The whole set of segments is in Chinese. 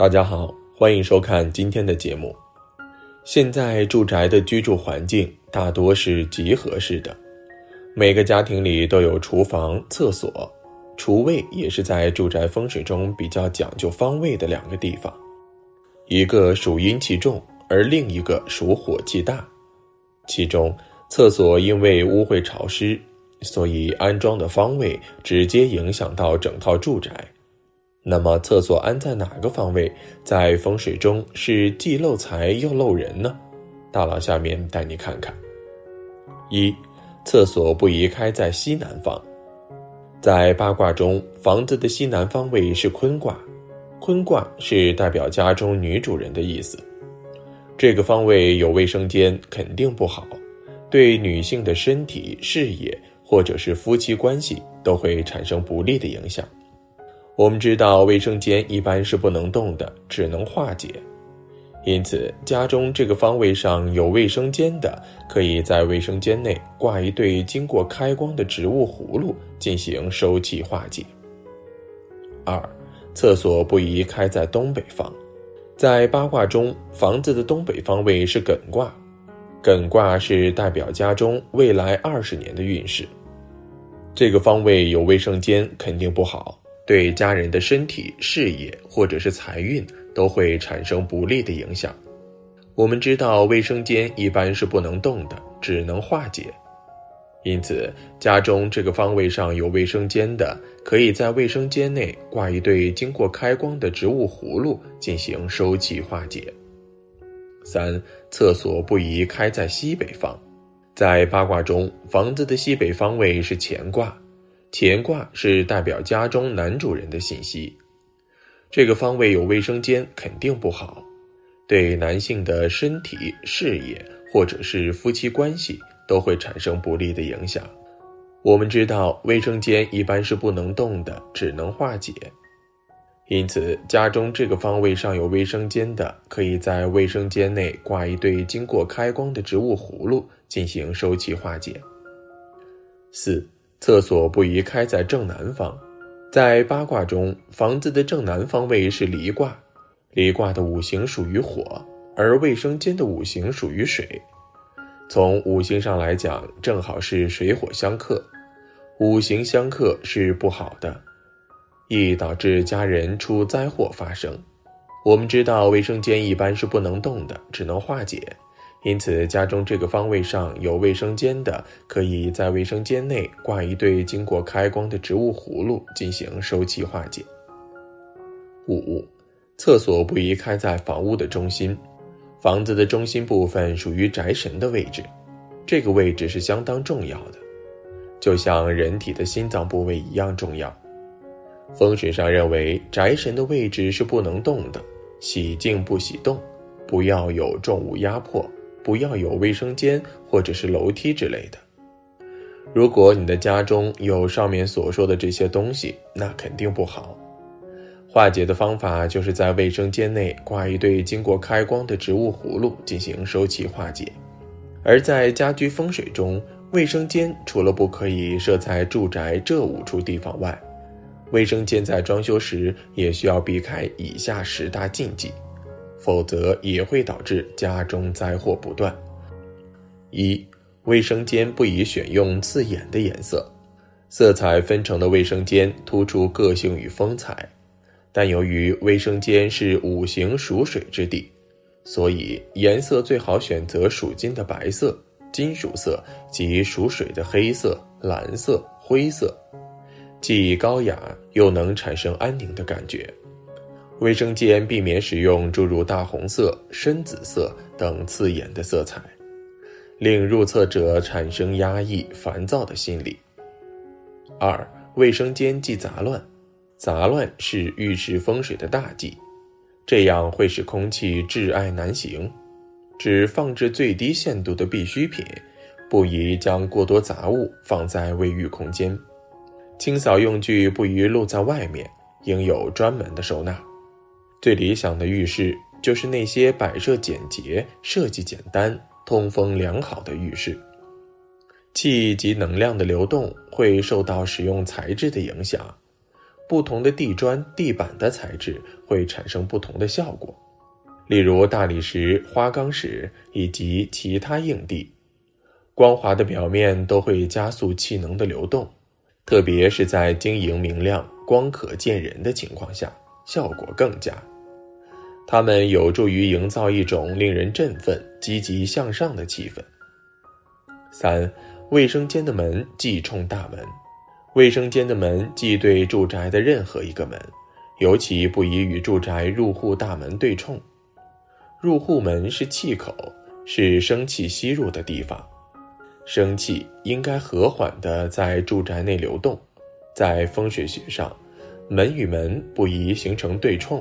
大家好，欢迎收看今天的节目。现在住宅的居住环境大多是集合式的，每个家庭里都有厨房、厕所，厨卫也是在住宅风水中比较讲究方位的两个地方，一个属阴气重，而另一个属火气大。其中，厕所因为污秽潮湿，所以安装的方位直接影响到整套住宅。那么，厕所安在哪个方位，在风水中是既漏财又漏人呢？大佬下面带你看看。一，厕所不宜开在西南方。在八卦中，房子的西南方位是坤卦，坤卦是代表家中女主人的意思。这个方位有卫生间，肯定不好，对女性的身体、事业或者是夫妻关系都会产生不利的影响。我们知道卫生间一般是不能动的，只能化解。因此，家中这个方位上有卫生间的，可以在卫生间内挂一对经过开光的植物葫芦，进行收气化解。二，厕所不宜开在东北方。在八卦中，房子的东北方位是艮卦，艮卦是代表家中未来二十年的运势。这个方位有卫生间，肯定不好。对家人的身体、事业或者是财运都会产生不利的影响。我们知道卫生间一般是不能动的，只能化解。因此，家中这个方位上有卫生间的，可以在卫生间内挂一对经过开光的植物葫芦，进行收气化解。三、厕所不宜开在西北方。在八卦中，房子的西北方位是乾卦。乾卦是代表家中男主人的信息，这个方位有卫生间肯定不好，对男性的身体、事业或者是夫妻关系都会产生不利的影响。我们知道卫生间一般是不能动的，只能化解，因此家中这个方位上有卫生间的，可以在卫生间内挂一对经过开光的植物葫芦，进行收气化解。四。厕所不宜开在正南方，在八卦中，房子的正南方位是离卦，离卦的五行属于火，而卫生间的五行属于水。从五行上来讲，正好是水火相克，五行相克是不好的，易导致家人出灾祸发生。我们知道，卫生间一般是不能动的，只能化解。因此，家中这个方位上有卫生间的，可以在卫生间内挂一对经过开光的植物葫芦，进行收气化解。五，厕所不宜开在房屋的中心，房子的中心部分属于宅神的位置，这个位置是相当重要的，就像人体的心脏部位一样重要。风水上认为，宅神的位置是不能动的，喜静不喜动，不要有重物压迫。不要有卫生间或者是楼梯之类的。如果你的家中有上面所说的这些东西，那肯定不好。化解的方法就是在卫生间内挂一对经过开光的植物葫芦进行收气化解。而在家居风水中，卫生间除了不可以设在住宅这五处地方外，卫生间在装修时也需要避开以下十大禁忌。否则也会导致家中灾祸不断。一、卫生间不宜选用刺眼的颜色，色彩纷呈的卫生间突出个性与风采。但由于卫生间是五行属水之地，所以颜色最好选择属金的白色、金属色及属水的黑色、蓝色、灰色，既高雅又能产生安宁的感觉。卫生间避免使用诸如大红色、深紫色等刺眼的色彩，令入厕者产生压抑、烦躁的心理。二、卫生间忌杂乱，杂乱是浴室风水的大忌，这样会使空气滞碍难行。只放置最低限度的必需品，不宜将过多杂物放在卫浴空间。清扫用具不宜露在外面，应有专门的收纳。最理想的浴室就是那些摆设简洁、设计简单、通风良好的浴室。气及能量的流动会受到使用材质的影响，不同的地砖、地板的材质会产生不同的效果。例如大理石、花岗石以及其他硬地，光滑的表面都会加速气能的流动，特别是在晶莹明亮、光可见人的情况下，效果更佳。它们有助于营造一种令人振奋、积极向上的气氛。三、卫生间的门忌冲大门。卫生间的门忌对住宅的任何一个门，尤其不宜与住宅入户大门对冲。入户门是气口，是生气吸入的地方，生气应该和缓地在住宅内流动。在风水学上，门与门不宜形成对冲。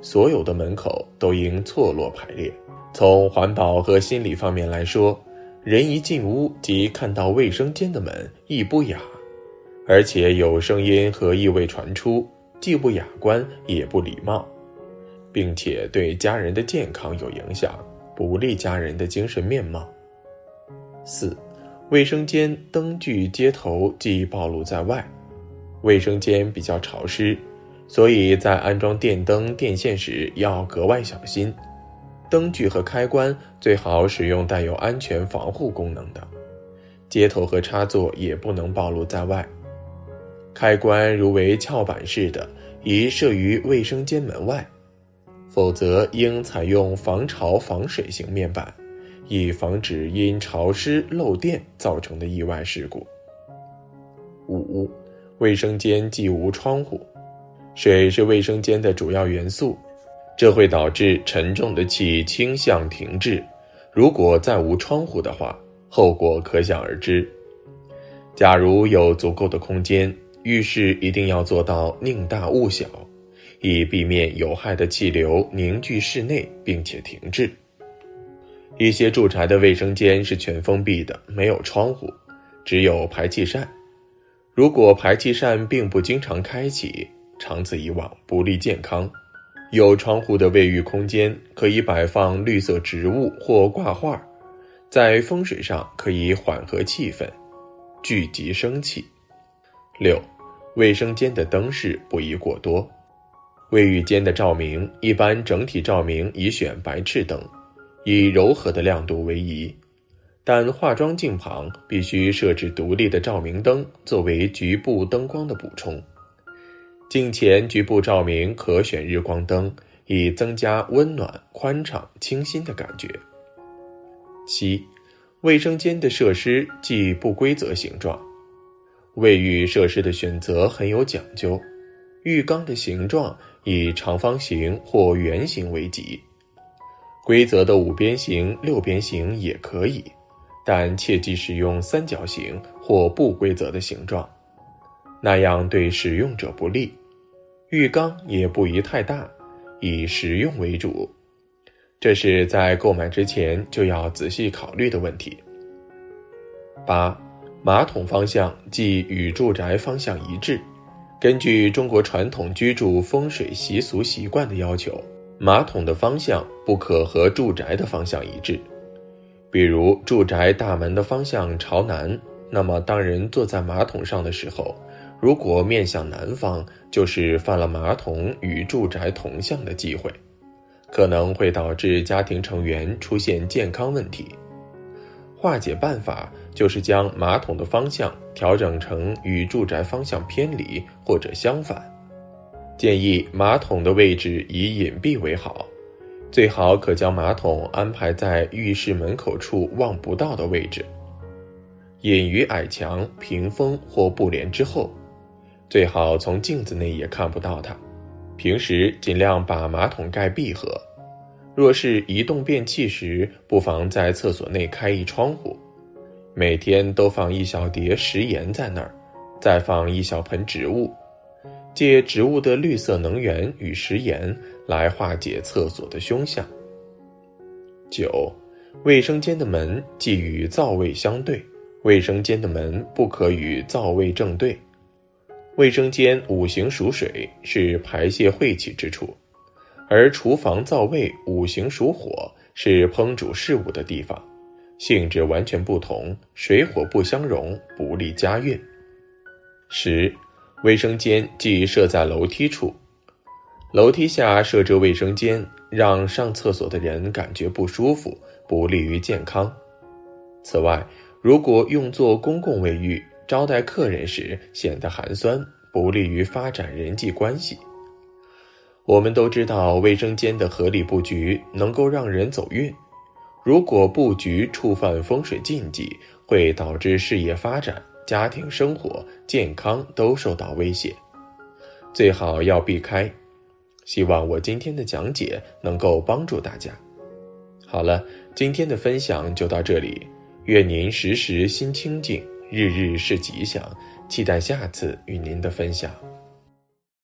所有的门口都应错落排列。从环保和心理方面来说，人一进屋即看到卫生间的门，亦不雅，而且有声音和异味传出，既不雅观也不礼貌，并且对家人的健康有影响，不利家人的精神面貌。四，卫生间灯具接头即暴露在外，卫生间比较潮湿。所以在安装电灯电线时要格外小心，灯具和开关最好使用带有安全防护功能的，接头和插座也不能暴露在外。开关如为翘板式的，宜设于卫生间门外，否则应采用防潮防水型面板，以防止因潮湿漏电造成的意外事故。五，卫生间既无窗户。水是卫生间的主要元素，这会导致沉重的气倾向停滞。如果再无窗户的话，后果可想而知。假如有足够的空间，浴室一定要做到宁大勿小，以避免有害的气流凝聚室内并且停滞。一些住宅的卫生间是全封闭的，没有窗户，只有排气扇。如果排气扇并不经常开启，长此以往不利健康。有窗户的卫浴空间可以摆放绿色植物或挂画，在风水上可以缓和气氛，聚集生气。六，卫生间的灯饰不宜过多。卫浴间的照明一般整体照明以选白炽灯，以柔和的亮度为宜，但化妆镜旁必须设置独立的照明灯，作为局部灯光的补充。镜前局部照明可选日光灯，以增加温暖、宽敞、清新的感觉。七，卫生间的设施忌不规则形状。卫浴设施的选择很有讲究，浴缸的形状以长方形或圆形为吉，规则的五边形、六边形也可以，但切忌使用三角形或不规则的形状。那样对使用者不利，浴缸也不宜太大，以实用为主，这是在购买之前就要仔细考虑的问题。八，马桶方向即与住宅方向一致。根据中国传统居住风水习俗习惯的要求，马桶的方向不可和住宅的方向一致。比如住宅大门的方向朝南，那么当人坐在马桶上的时候。如果面向南方，就是犯了马桶与住宅同向的忌讳，可能会导致家庭成员出现健康问题。化解办法就是将马桶的方向调整成与住宅方向偏离或者相反。建议马桶的位置以隐蔽为好，最好可将马桶安排在浴室门口处望不到的位置，隐于矮墙、屏风或布帘之后。最好从镜子内也看不到它。平时尽量把马桶盖闭合。若是移动便器时，不妨在厕所内开一窗户。每天都放一小碟食盐在那儿，再放一小盆植物，借植物的绿色能源与食盐来化解厕所的凶相。九，卫生间的门既与灶位相对，卫生间的门不可与灶位正对。卫生间五行属水，是排泄晦气之处；而厨房灶位五行属火，是烹煮事物的地方，性质完全不同，水火不相容，不利家运。十，卫生间即设在楼梯处，楼梯下设置卫生间，让上厕所的人感觉不舒服，不利于健康。此外，如果用作公共卫浴，招待客人时显得寒酸，不利于发展人际关系。我们都知道，卫生间的合理布局能够让人走运。如果布局触犯风水禁忌，会导致事业发展。家庭生活、健康都受到威胁，最好要避开。希望我今天的讲解能够帮助大家。好了，今天的分享就到这里，愿您时时心清静，日日是吉祥。期待下次与您的分享。